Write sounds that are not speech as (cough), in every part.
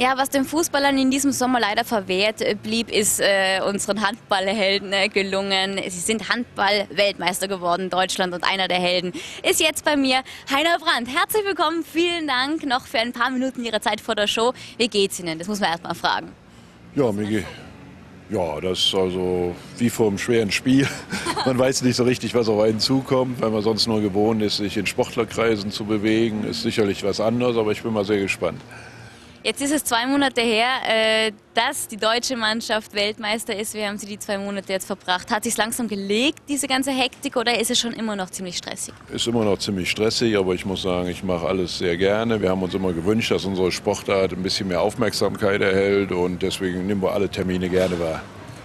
Ja, was den Fußballern in diesem Sommer leider verwehrt blieb, ist äh, unseren Handballhelden äh, gelungen. Sie sind Handball-Weltmeister geworden, Deutschland, und einer der Helden ist jetzt bei mir Heiner Brandt. Herzlich willkommen, vielen Dank noch für ein paar Minuten Ihrer Zeit vor der Show. Wie geht's Ihnen? Das muss man erst mal fragen. Ja, geht. Ja, das ist also wie vor einem schweren Spiel. (laughs) Man weiß nicht so richtig, was auf einen zukommt, weil man sonst nur gewohnt ist, sich in Sportlerkreisen zu bewegen. Ist sicherlich was anderes, aber ich bin mal sehr gespannt. Jetzt ist es zwei Monate her, äh, dass die deutsche Mannschaft Weltmeister ist. Wie haben Sie die zwei Monate jetzt verbracht? Hat sich langsam gelegt, diese ganze Hektik, oder ist es schon immer noch ziemlich stressig? Ist immer noch ziemlich stressig, aber ich muss sagen, ich mache alles sehr gerne. Wir haben uns immer gewünscht, dass unsere Sportart ein bisschen mehr Aufmerksamkeit erhält und deswegen nehmen wir alle Termine gerne wahr.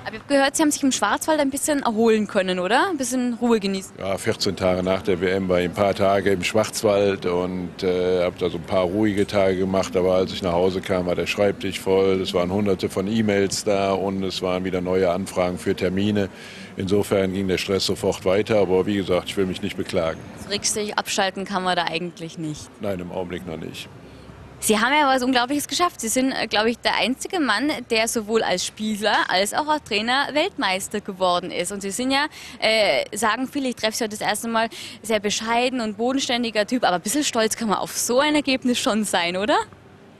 Aber ich habe gehört, Sie haben sich im Schwarzwald ein bisschen erholen können, oder? Ein bisschen Ruhe genießen. Ja, 14 Tage nach der WM war ich ein paar Tage im Schwarzwald und äh, habe da so ein paar ruhige Tage gemacht. Aber als ich nach Hause kam, war der Schreibtisch voll. Es waren hunderte von E-Mails da und es waren wieder neue Anfragen für Termine. Insofern ging der Stress sofort weiter. Aber wie gesagt, ich will mich nicht beklagen. Richtig abschalten kann man da eigentlich nicht. Nein, im Augenblick noch nicht. Sie haben ja was Unglaubliches geschafft. Sie sind, äh, glaube ich, der einzige Mann, der sowohl als Spieler als auch als Trainer Weltmeister geworden ist. Und Sie sind ja, äh, sagen viele, ich treffe Sie heute das erste Mal, sehr bescheiden und bodenständiger Typ. Aber ein bisschen stolz kann man auf so ein Ergebnis schon sein, oder?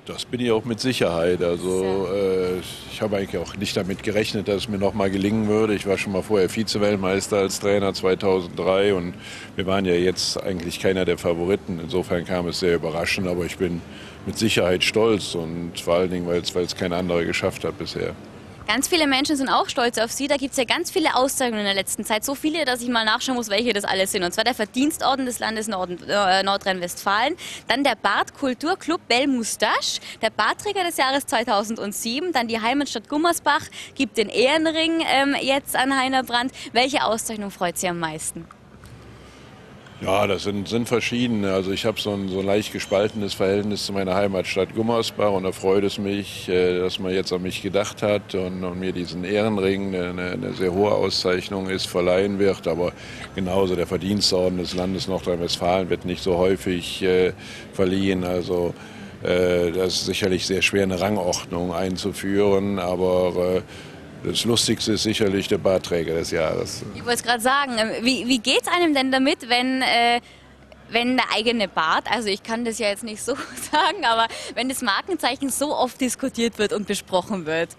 Das bin ich auch mit Sicherheit. Also äh, ich habe eigentlich auch nicht damit gerechnet, dass es mir noch mal gelingen würde. Ich war schon mal vorher Vize-Weltmeister als Trainer 2003 und wir waren ja jetzt eigentlich keiner der Favoriten. Insofern kam es sehr überraschend, aber ich bin mit Sicherheit stolz und vor allen Dingen, weil es kein anderer geschafft hat bisher. Ganz viele Menschen sind auch stolz auf Sie. Da gibt es ja ganz viele Auszeichnungen in der letzten Zeit. So viele, dass ich mal nachschauen muss, welche das alles sind. Und zwar der Verdienstorden des Landes äh, Nordrhein-Westfalen, dann der Bart Kulturclub Belle Moustache, der Bartträger des Jahres 2007, dann die Heimatstadt Gummersbach, gibt den Ehrenring ähm, jetzt an Heiner Brandt. Welche Auszeichnung freut Sie am meisten? Ja, das sind, sind verschiedene. Also ich habe so ein, so ein leicht gespaltenes Verhältnis zu meiner Heimatstadt Gummersbach und da freut es mich, äh, dass man jetzt an mich gedacht hat und, und mir diesen Ehrenring, eine, eine, sehr hohe Auszeichnung ist, verleihen wird. Aber genauso der Verdienstorden des Landes Nordrhein-Westfalen wird nicht so häufig äh, verliehen. Also äh, das ist sicherlich sehr schwer, eine Rangordnung einzuführen, aber äh, das Lustigste ist sicherlich der Bartträger des Jahres. Ich wollte es gerade sagen, ähm, wie, wie geht es einem denn damit, wenn, äh, wenn der eigene Bart, also ich kann das ja jetzt nicht so (laughs) sagen, aber wenn das Markenzeichen so oft diskutiert wird und besprochen wird?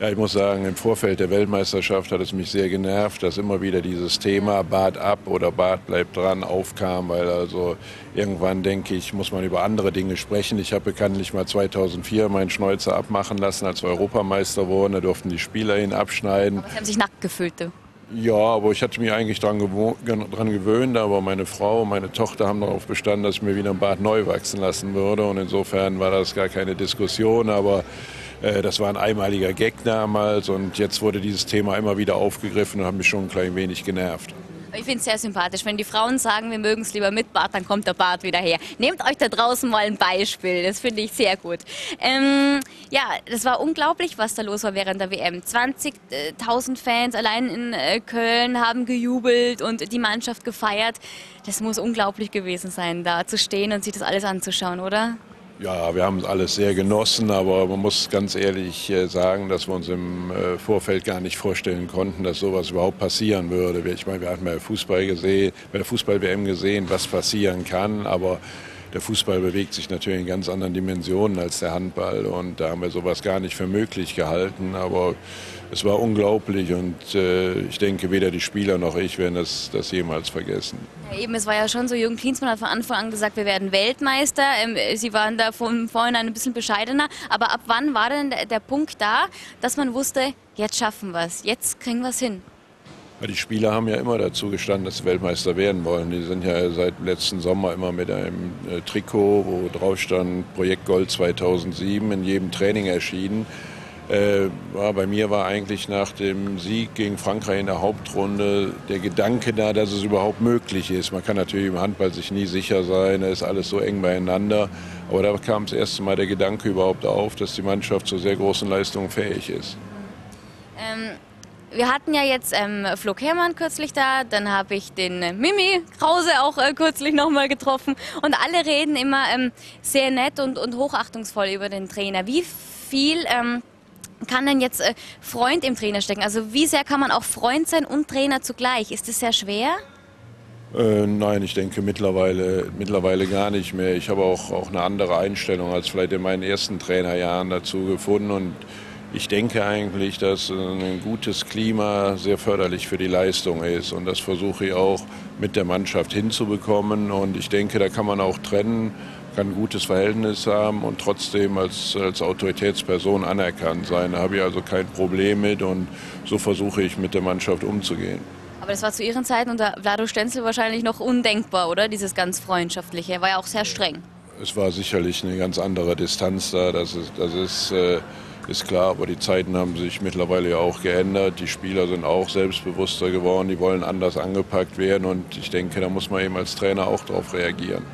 Ja, ich muss sagen, im Vorfeld der Weltmeisterschaft hat es mich sehr genervt, dass immer wieder dieses Thema Bart ab oder Bart bleibt dran aufkam, weil also irgendwann denke ich, muss man über andere Dinge sprechen. Ich habe bekanntlich mal 2004 meinen Schnäuzer abmachen lassen, als wir Europameister wurden. Da durften die Spieler ihn abschneiden. Aber Sie haben sich nackt gefühlt, du. Ja, aber ich hatte mich eigentlich daran dran gewöhnt, aber meine Frau und meine Tochter haben darauf bestanden, dass ich mir wieder ein Bart neu wachsen lassen würde. Und insofern war das gar keine Diskussion, aber das war ein einmaliger Gag damals und jetzt wurde dieses Thema immer wieder aufgegriffen und hat mich schon ein klein wenig genervt. Ich finde es sehr sympathisch. Wenn die Frauen sagen, wir mögen es lieber mit Bart, dann kommt der Bart wieder her. Nehmt euch da draußen mal ein Beispiel. Das finde ich sehr gut. Ähm, ja, das war unglaublich, was da los war während der WM. 20.000 Fans allein in äh, Köln haben gejubelt und die Mannschaft gefeiert. Das muss unglaublich gewesen sein, da zu stehen und sich das alles anzuschauen, oder? Ja, wir haben es alles sehr genossen, aber man muss ganz ehrlich äh, sagen, dass wir uns im äh, Vorfeld gar nicht vorstellen konnten, dass sowas überhaupt passieren würde. Ich meine, wir hatten bei Fußball gesehen, bei der Fußball-WM gesehen, was passieren kann, aber der Fußball bewegt sich natürlich in ganz anderen Dimensionen als der Handball und da haben wir sowas gar nicht für möglich gehalten, aber es war unglaublich und äh, ich denke, weder die Spieler noch ich werden das, das jemals vergessen. Ja, eben, es war ja schon so, Jürgen Klinsmann hat von Anfang an gesagt, wir werden Weltmeister. Ähm, Sie waren da von vorhin ein bisschen bescheidener, aber ab wann war denn der, der Punkt da, dass man wusste, jetzt schaffen wir es, jetzt kriegen wir es hin? Die Spieler haben ja immer dazu gestanden, dass sie Weltmeister werden wollen. Die sind ja seit letzten Sommer immer mit einem äh, Trikot, wo drauf stand Projekt Gold 2007, in jedem Training erschienen. Äh, bei mir war eigentlich nach dem Sieg gegen Frankreich in der Hauptrunde der Gedanke da, dass es überhaupt möglich ist. Man kann natürlich im Handball sich nie sicher sein, da ist alles so eng beieinander. Aber da kam das erste Mal der Gedanke überhaupt auf, dass die Mannschaft zu sehr großen Leistungen fähig ist. Ähm wir hatten ja jetzt ähm, Flo Kermann kürzlich da, dann habe ich den äh, Mimi Krause auch äh, kürzlich nochmal getroffen und alle reden immer ähm, sehr nett und, und hochachtungsvoll über den Trainer. Wie viel ähm, kann denn jetzt äh, Freund im Trainer stecken? Also wie sehr kann man auch Freund sein und Trainer zugleich? Ist das sehr schwer? Äh, nein, ich denke mittlerweile, mittlerweile gar nicht mehr. Ich habe auch, auch eine andere Einstellung als vielleicht in meinen ersten Trainerjahren dazu gefunden und ich denke eigentlich, dass ein gutes Klima sehr förderlich für die Leistung ist und das versuche ich auch mit der Mannschaft hinzubekommen und ich denke, da kann man auch trennen, kann ein gutes Verhältnis haben und trotzdem als, als Autoritätsperson anerkannt sein. Da habe ich also kein Problem mit und so versuche ich mit der Mannschaft umzugehen. Aber das war zu Ihren Zeiten unter Vlado Stenzel wahrscheinlich noch undenkbar, oder? Dieses ganz Freundschaftliche. Er war ja auch sehr streng. Es war sicherlich eine ganz andere Distanz da, das ist, das ist, äh, ist klar, aber die Zeiten haben sich mittlerweile ja auch geändert. Die Spieler sind auch selbstbewusster geworden, die wollen anders angepackt werden und ich denke, da muss man eben als Trainer auch darauf reagieren.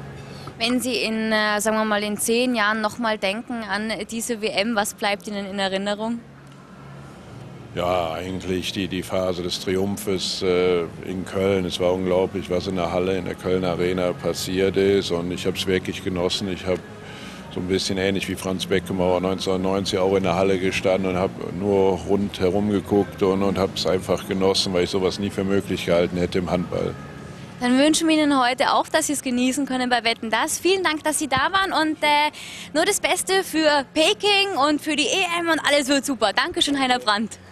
Wenn Sie in, äh, sagen wir mal, in zehn Jahren nochmal denken an diese WM, was bleibt Ihnen in Erinnerung? Ja, eigentlich die, die Phase des Triumphes äh, in Köln. Es war unglaublich, was in der Halle, in der Köln Arena passiert ist. Und ich habe es wirklich genossen. Ich habe so ein bisschen ähnlich wie Franz Beckenbauer 1990 auch in der Halle gestanden und habe nur rundherum geguckt und, und habe es einfach genossen, weil ich sowas nie für möglich gehalten hätte im Handball. Dann wünschen wir Ihnen heute auch, dass Sie es genießen können bei Wetten Das. Vielen Dank, dass Sie da waren und äh, nur das Beste für Peking und für die EM und alles wird super. Dankeschön, Heiner Brandt.